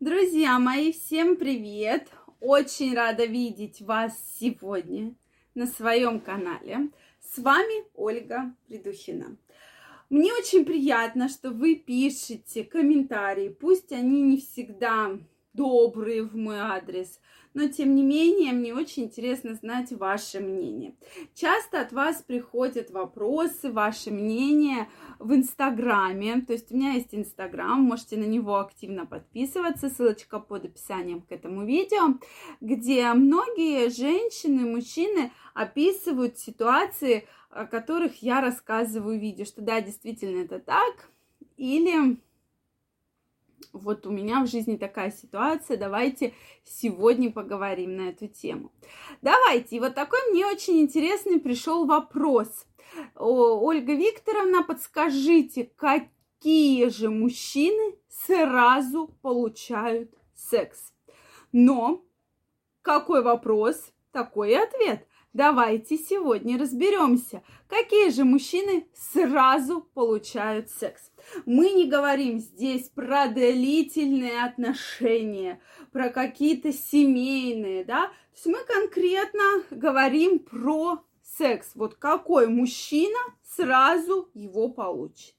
Друзья мои, всем привет! Очень рада видеть вас сегодня на своем канале. С вами Ольга Придухина. Мне очень приятно, что вы пишете комментарии, пусть они не всегда добрые в мой адрес, но тем не менее мне очень интересно знать ваше мнение. Часто от вас приходят вопросы, ваше мнение в Инстаграме, то есть у меня есть Инстаграм, можете на него активно подписываться, ссылочка под описанием к этому видео, где многие женщины, мужчины описывают ситуации, о которых я рассказываю в видео, что да, действительно это так, или вот у меня в жизни такая ситуация, давайте сегодня поговорим на эту тему. Давайте, и вот такой мне очень интересный пришел вопрос. Ольга Викторовна, подскажите, какие же мужчины сразу получают секс? Но какой вопрос, такой и ответ. Давайте сегодня разберемся, какие же мужчины сразу получают секс. Мы не говорим здесь про длительные отношения, про какие-то семейные, да. То есть мы конкретно говорим про секс. Вот какой мужчина сразу его получит.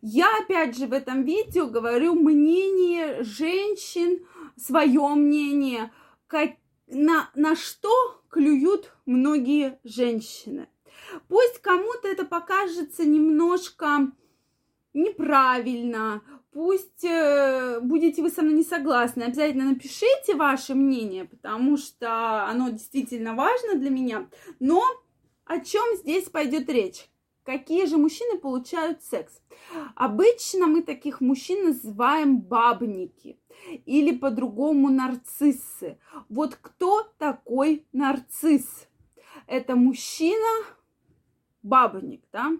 Я опять же в этом видео говорю мнение женщин, свое мнение, как, на, на что клюют многие женщины. Пусть кому-то это покажется немножко неправильно, пусть э, будете вы со мной не согласны, обязательно напишите ваше мнение, потому что оно действительно важно для меня. Но о чем здесь пойдет речь? Какие же мужчины получают секс? Обычно мы таких мужчин называем бабники или по-другому нарциссы. Вот кто такой нарцисс? Это мужчина, бабник, да,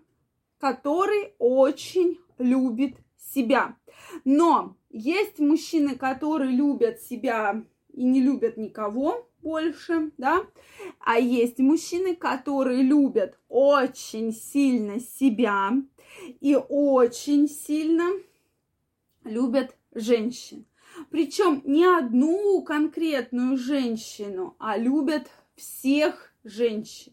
который очень любит себя. Но есть мужчины, которые любят себя и не любят никого больше, да, а есть мужчины, которые любят очень сильно себя и очень сильно любят женщин. Причем не одну конкретную женщину, а любят всех женщин.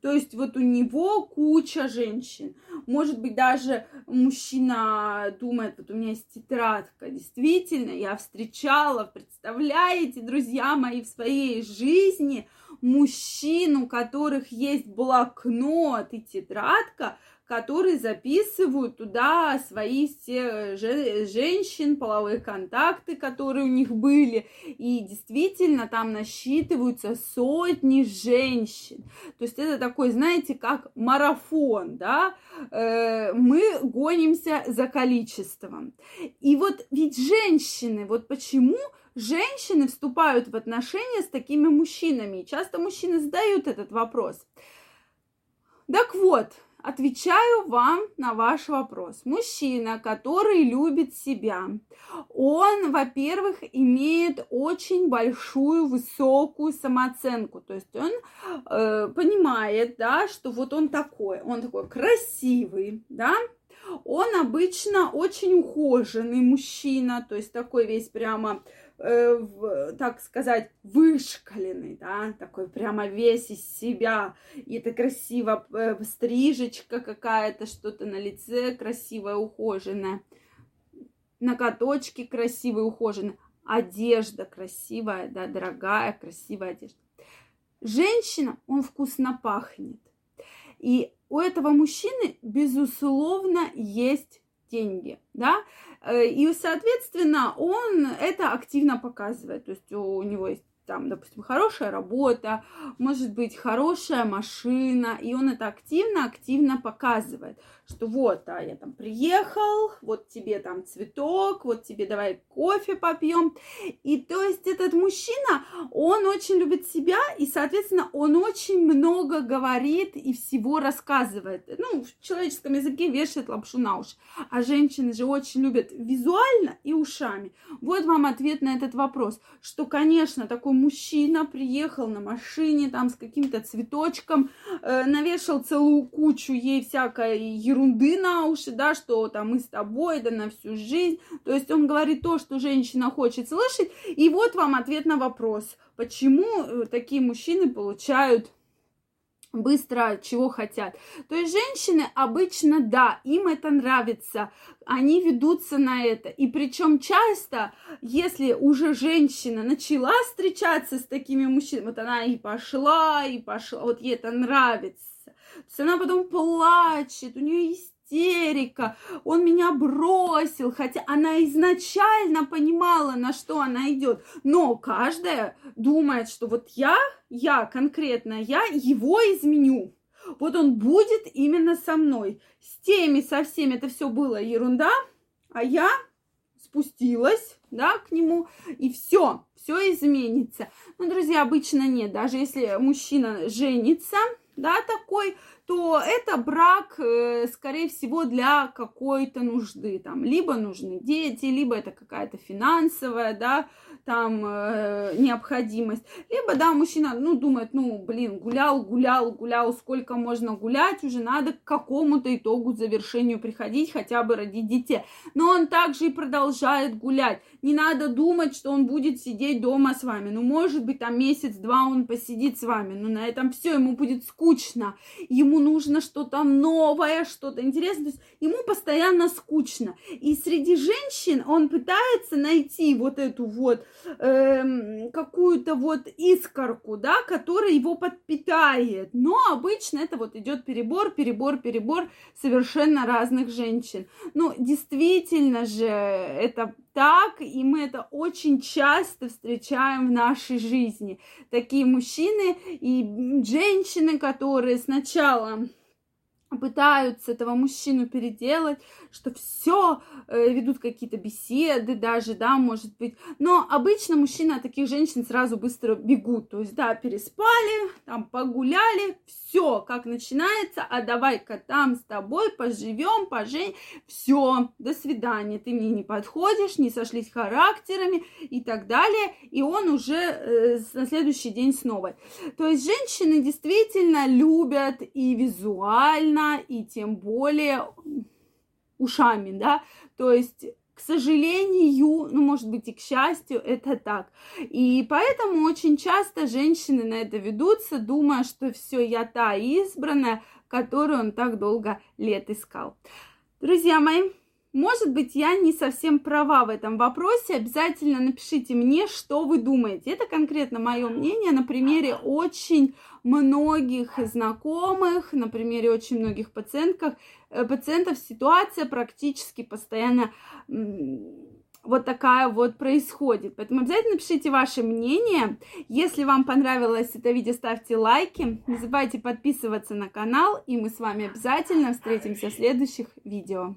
То есть вот у него куча женщин. Может быть, даже мужчина думает, вот у меня есть тетрадка. Действительно, я встречала, представляете, друзья мои, в своей жизни мужчин, у которых есть блокнот и тетрадка, которые записывают туда свои все женщин, половые контакты, которые у них были. И действительно там насчитываются сотни женщин. То есть это такой, знаете, как марафон, да? Э, мы гонимся за количеством. И вот ведь женщины, вот почему женщины вступают в отношения с такими мужчинами? И часто мужчины задают этот вопрос. Так вот, Отвечаю вам на ваш вопрос. Мужчина, который любит себя, он, во-первых, имеет очень большую, высокую самооценку. То есть он э, понимает, да, что вот он такой, он такой красивый, да, он обычно очень ухоженный мужчина, то есть такой весь прямо э, в, так сказать, вышкаленный, да, такой прямо весь из себя. И это красиво, э, стрижечка какая-то, что-то на лице красивое, ухоженное. Ноготочки красивые, ухоженные. Одежда красивая, да, дорогая, красивая одежда. Женщина, он вкусно пахнет. И у этого мужчины, безусловно, есть деньги, да, э, и, соответственно, он это активно показывает, то есть у него есть там, допустим, хорошая работа, может быть, хорошая машина, и он это активно-активно показывает, что вот, а я там приехал, вот тебе там цветок, вот тебе давай кофе попьем. И то есть этот мужчина, он очень любит себя, и, соответственно, он очень много говорит и всего рассказывает. Ну, в человеческом языке вешает лапшу на уши. А женщины же очень любят визуально и ушами. Вот вам ответ на этот вопрос, что, конечно, такой мужчина приехал на машине там с каким-то цветочком, э, навешал целую кучу ей всякой ерунды, на уши, да, что там мы с тобой, да на всю жизнь. То есть он говорит то, что женщина хочет слышать. И вот вам ответ на вопрос, почему э, такие мужчины получают быстро чего хотят. То есть женщины обычно, да, им это нравится, они ведутся на это. И причем часто, если уже женщина начала встречаться с такими мужчинами, вот она и пошла, и пошла, вот ей это нравится. То есть она потом плачет, у нее есть истерика, он меня бросил, хотя она изначально понимала, на что она идет. Но каждая думает, что вот я, я конкретно, я его изменю. Вот он будет именно со мной. С теми, со всеми это все было ерунда, а я спустилась, да, к нему, и все, все изменится. Но, друзья, обычно нет. Даже если мужчина женится, да, такой, то это брак, э, скорее всего, для какой-то нужды. Там, либо нужны дети, либо это какая-то финансовая, да, там э, необходимость. Либо, да, мужчина, ну, думает, ну, блин, гулял, гулял, гулял, сколько можно гулять, уже надо к какому-то итогу, завершению приходить, хотя бы родить детей. Но он также и продолжает гулять. Не надо думать, что он будет сидеть дома с вами. Ну, может быть, там месяц-два он посидит с вами, но на этом все, ему будет скучно. Ему нужно что-то новое, что-то интересное. То есть ему постоянно скучно. И среди женщин он пытается найти вот эту вот э, какую-то вот искорку, да, которая его подпитает. Но обычно это вот идет перебор, перебор, перебор совершенно разных женщин. Ну, действительно же, это так, и мы это очень часто встречаем в нашей жизни. Такие мужчины и женщины, которые сначала пытаются этого мужчину переделать, что все э, ведут какие-то беседы даже, да, может быть. Но обычно мужчины от таких женщин сразу быстро бегут. То есть, да, переспали, там погуляли, все, как начинается, а давай-ка там с тобой поживем, пожень, все, до свидания, ты мне не подходишь, не сошлись характерами и так далее. И он уже э, на следующий день снова. То есть женщины действительно любят и визуально, и тем более ушами, да, то есть к сожалению, ну, может быть, и к счастью, это так. И поэтому очень часто женщины на это ведутся, думая, что все, я та избранная, которую он так долго лет искал. Друзья мои, может быть, я не совсем права в этом вопросе. Обязательно напишите мне, что вы думаете. Это конкретно мое мнение на примере очень многих знакомых, на примере очень многих пациентов. Э, пациентов ситуация практически постоянно вот такая вот происходит. Поэтому обязательно пишите ваше мнение. Если вам понравилось это видео, ставьте лайки. Не забывайте подписываться на канал. И мы с вами обязательно встретимся в следующих видео.